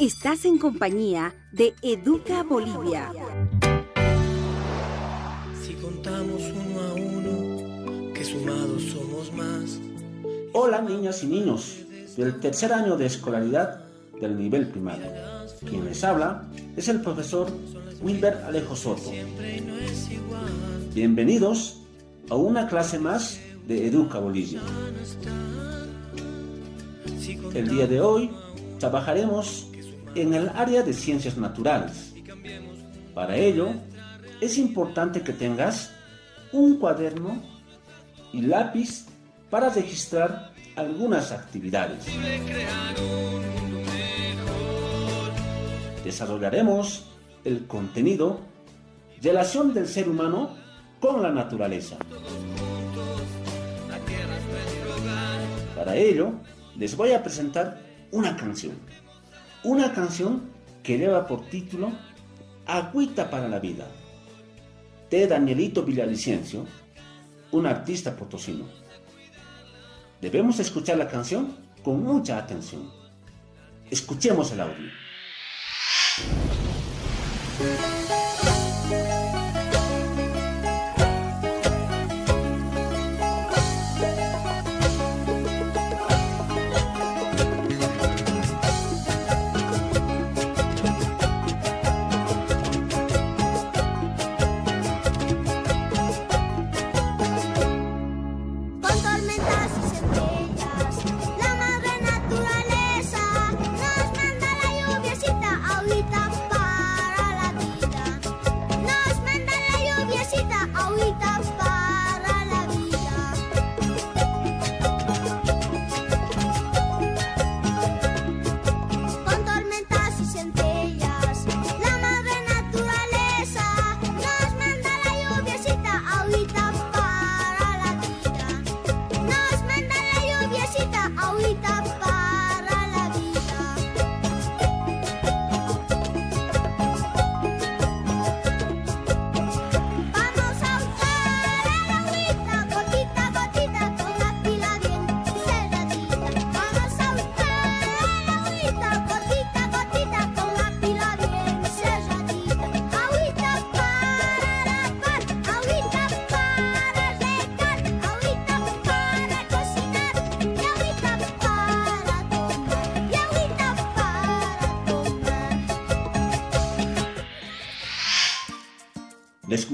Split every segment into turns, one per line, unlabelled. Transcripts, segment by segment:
Estás en compañía de Educa Bolivia.
Si contamos uno a uno, que sumados somos más.
Hola niñas y niños del tercer año de escolaridad del nivel primario. Quien les habla es el profesor Wilber Alejo Soto. Bienvenidos a una clase más de Educa Bolivia. El día de hoy trabajaremos en el área de ciencias naturales. Para ello, es importante que tengas un cuaderno y lápiz para registrar algunas actividades. Desarrollaremos el contenido Relación del ser humano con la naturaleza. Para ello, les voy a presentar una canción. Una canción que lleva por título Agüita para la vida, de Danielito Villavicencio, un artista potosino. Debemos escuchar la canción con mucha atención. Escuchemos el audio.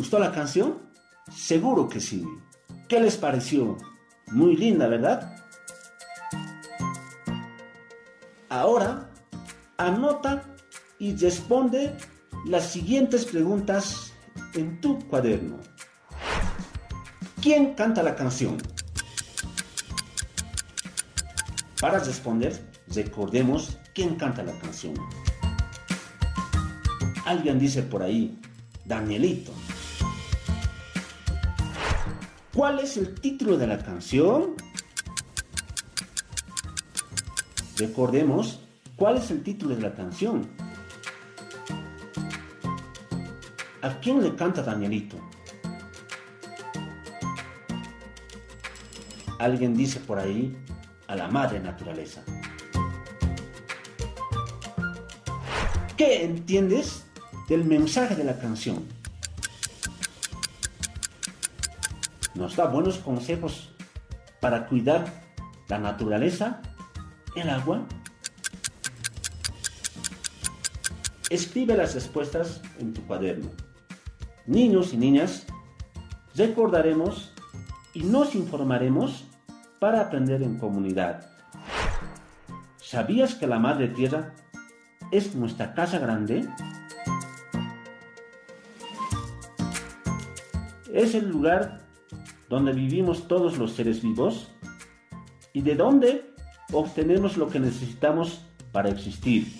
Gustó la canción? Seguro que sí. ¿Qué les pareció? Muy linda, ¿verdad? Ahora, anota y responde las siguientes preguntas en tu cuaderno. ¿Quién canta la canción? Para responder, recordemos quién canta la canción. Alguien dice por ahí, Danielito. ¿Cuál es el título de la canción? Recordemos cuál es el título de la canción. ¿A quién le canta Danielito? Alguien dice por ahí a la madre naturaleza. ¿Qué entiendes del mensaje de la canción? Nos da buenos consejos para cuidar la naturaleza, el agua. Escribe las respuestas en tu cuaderno. Niños y niñas, recordaremos y nos informaremos para aprender en comunidad. ¿Sabías que la Madre Tierra es nuestra casa grande? Es el lugar donde vivimos todos los seres vivos y de dónde obtenemos lo que necesitamos para existir.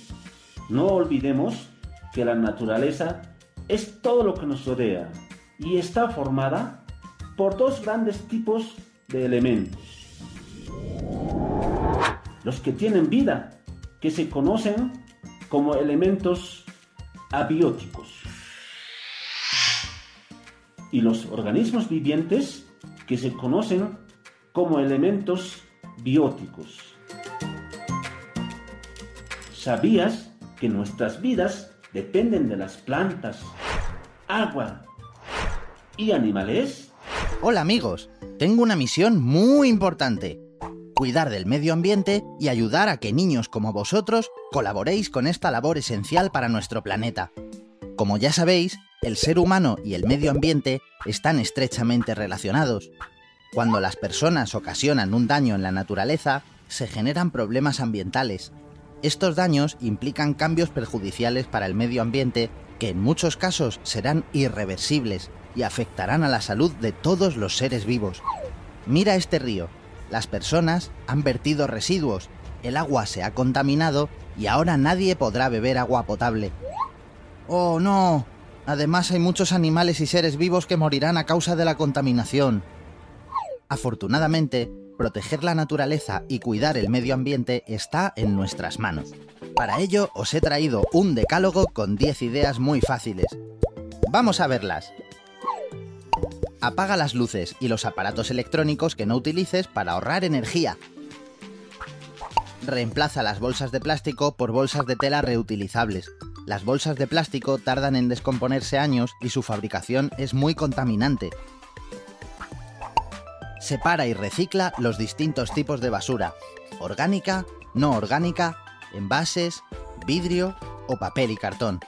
No olvidemos que la naturaleza es todo lo que nos rodea y está formada por dos grandes tipos de elementos. Los que tienen vida, que se conocen como elementos abióticos. Y los organismos vivientes, que se conocen como elementos bióticos. ¿Sabías que nuestras vidas dependen de las plantas, agua y animales?
Hola amigos, tengo una misión muy importante. Cuidar del medio ambiente y ayudar a que niños como vosotros colaboréis con esta labor esencial para nuestro planeta. Como ya sabéis, el ser humano y el medio ambiente están estrechamente relacionados. Cuando las personas ocasionan un daño en la naturaleza, se generan problemas ambientales. Estos daños implican cambios perjudiciales para el medio ambiente que en muchos casos serán irreversibles y afectarán a la salud de todos los seres vivos. Mira este río. Las personas han vertido residuos, el agua se ha contaminado y ahora nadie podrá beber agua potable. ¡Oh, no! Además hay muchos animales y seres vivos que morirán a causa de la contaminación. Afortunadamente, proteger la naturaleza y cuidar el medio ambiente está en nuestras manos. Para ello os he traído un decálogo con 10 ideas muy fáciles. Vamos a verlas. Apaga las luces y los aparatos electrónicos que no utilices para ahorrar energía. Reemplaza las bolsas de plástico por bolsas de tela reutilizables. Las bolsas de plástico tardan en descomponerse años y su fabricación es muy contaminante. Separa y recicla los distintos tipos de basura, orgánica, no orgánica, envases, vidrio o papel y cartón.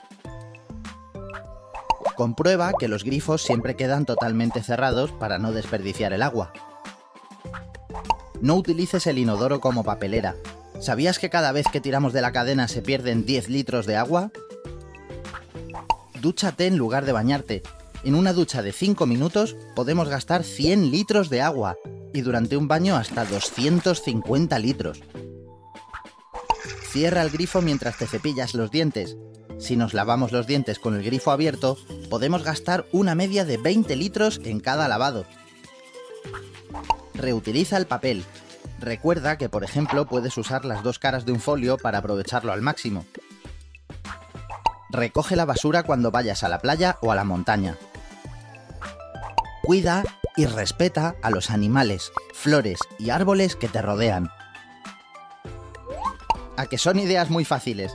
Comprueba que los grifos siempre quedan totalmente cerrados para no desperdiciar el agua. No utilices el inodoro como papelera. ¿Sabías que cada vez que tiramos de la cadena se pierden 10 litros de agua? Dúchate en lugar de bañarte. En una ducha de 5 minutos podemos gastar 100 litros de agua y durante un baño hasta 250 litros. Cierra el grifo mientras te cepillas los dientes. Si nos lavamos los dientes con el grifo abierto, podemos gastar una media de 20 litros en cada lavado. Reutiliza el papel. Recuerda que, por ejemplo, puedes usar las dos caras de un folio para aprovecharlo al máximo. Recoge la basura cuando vayas a la playa o a la montaña. Cuida y respeta a los animales, flores y árboles que te rodean. A que son ideas muy fáciles.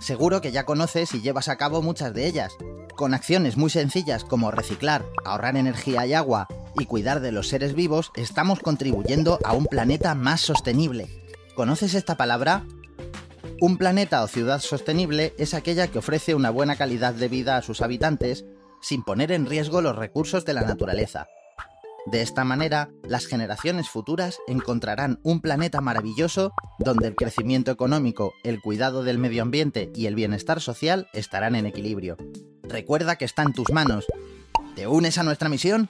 Seguro que ya conoces y llevas a cabo muchas de ellas. Con acciones muy sencillas como reciclar, ahorrar energía y agua y cuidar de los seres vivos, estamos contribuyendo a un planeta más sostenible. ¿Conoces esta palabra? Un planeta o ciudad sostenible es aquella que ofrece una buena calidad de vida a sus habitantes sin poner en riesgo los recursos de la naturaleza. De esta manera, las generaciones futuras encontrarán un planeta maravilloso donde el crecimiento económico, el cuidado del medio ambiente y el bienestar social estarán en equilibrio. Recuerda que está en tus manos. ¿Te unes a nuestra misión?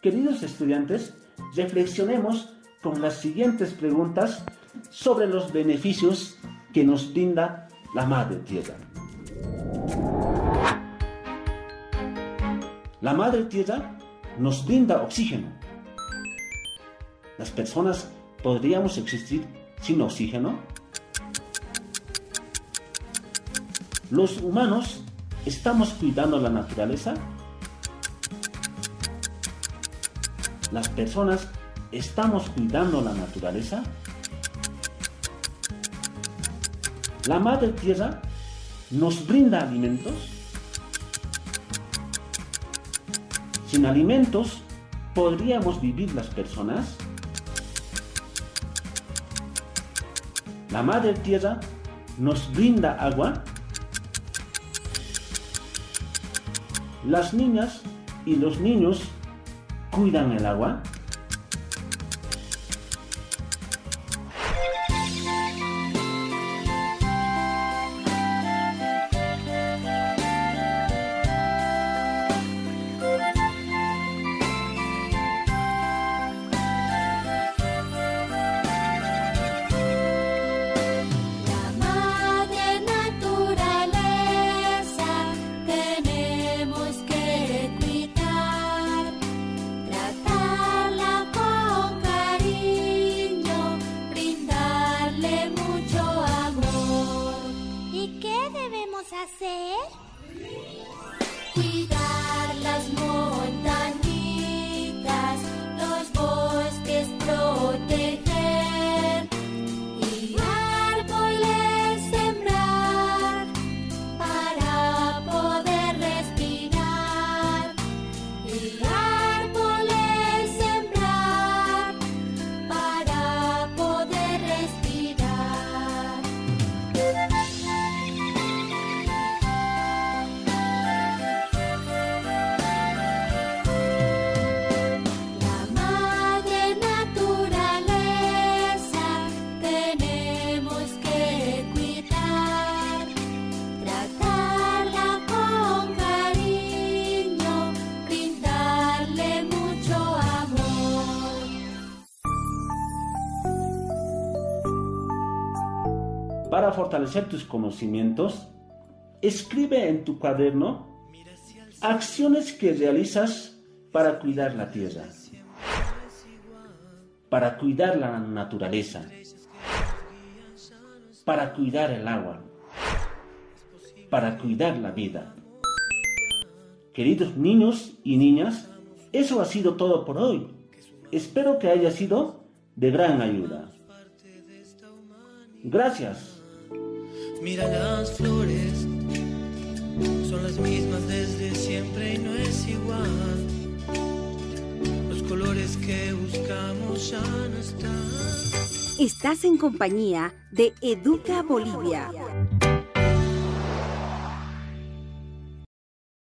Queridos estudiantes, reflexionemos con las siguientes preguntas sobre los beneficios que nos brinda la Madre Tierra. La Madre Tierra nos brinda oxígeno. ¿Las personas podríamos existir sin oxígeno? ¿Los humanos estamos cuidando la naturaleza? ¿Las personas estamos cuidando la naturaleza? La Madre Tierra nos brinda alimentos. Sin alimentos, ¿podríamos vivir las personas? La Madre Tierra nos brinda agua. Las niñas y los niños cuidan el agua.
Debemos hacer?
Fortalecer tus conocimientos, escribe en tu cuaderno acciones que realizas para cuidar la tierra, para cuidar la naturaleza, para cuidar el agua, para cuidar la vida. Queridos niños y niñas, eso ha sido todo por hoy. Espero que haya sido de gran ayuda. Gracias.
Mira las flores, son las mismas desde siempre y no es igual. Los colores que buscamos ya no están.
Estás en compañía de Educa Bolivia.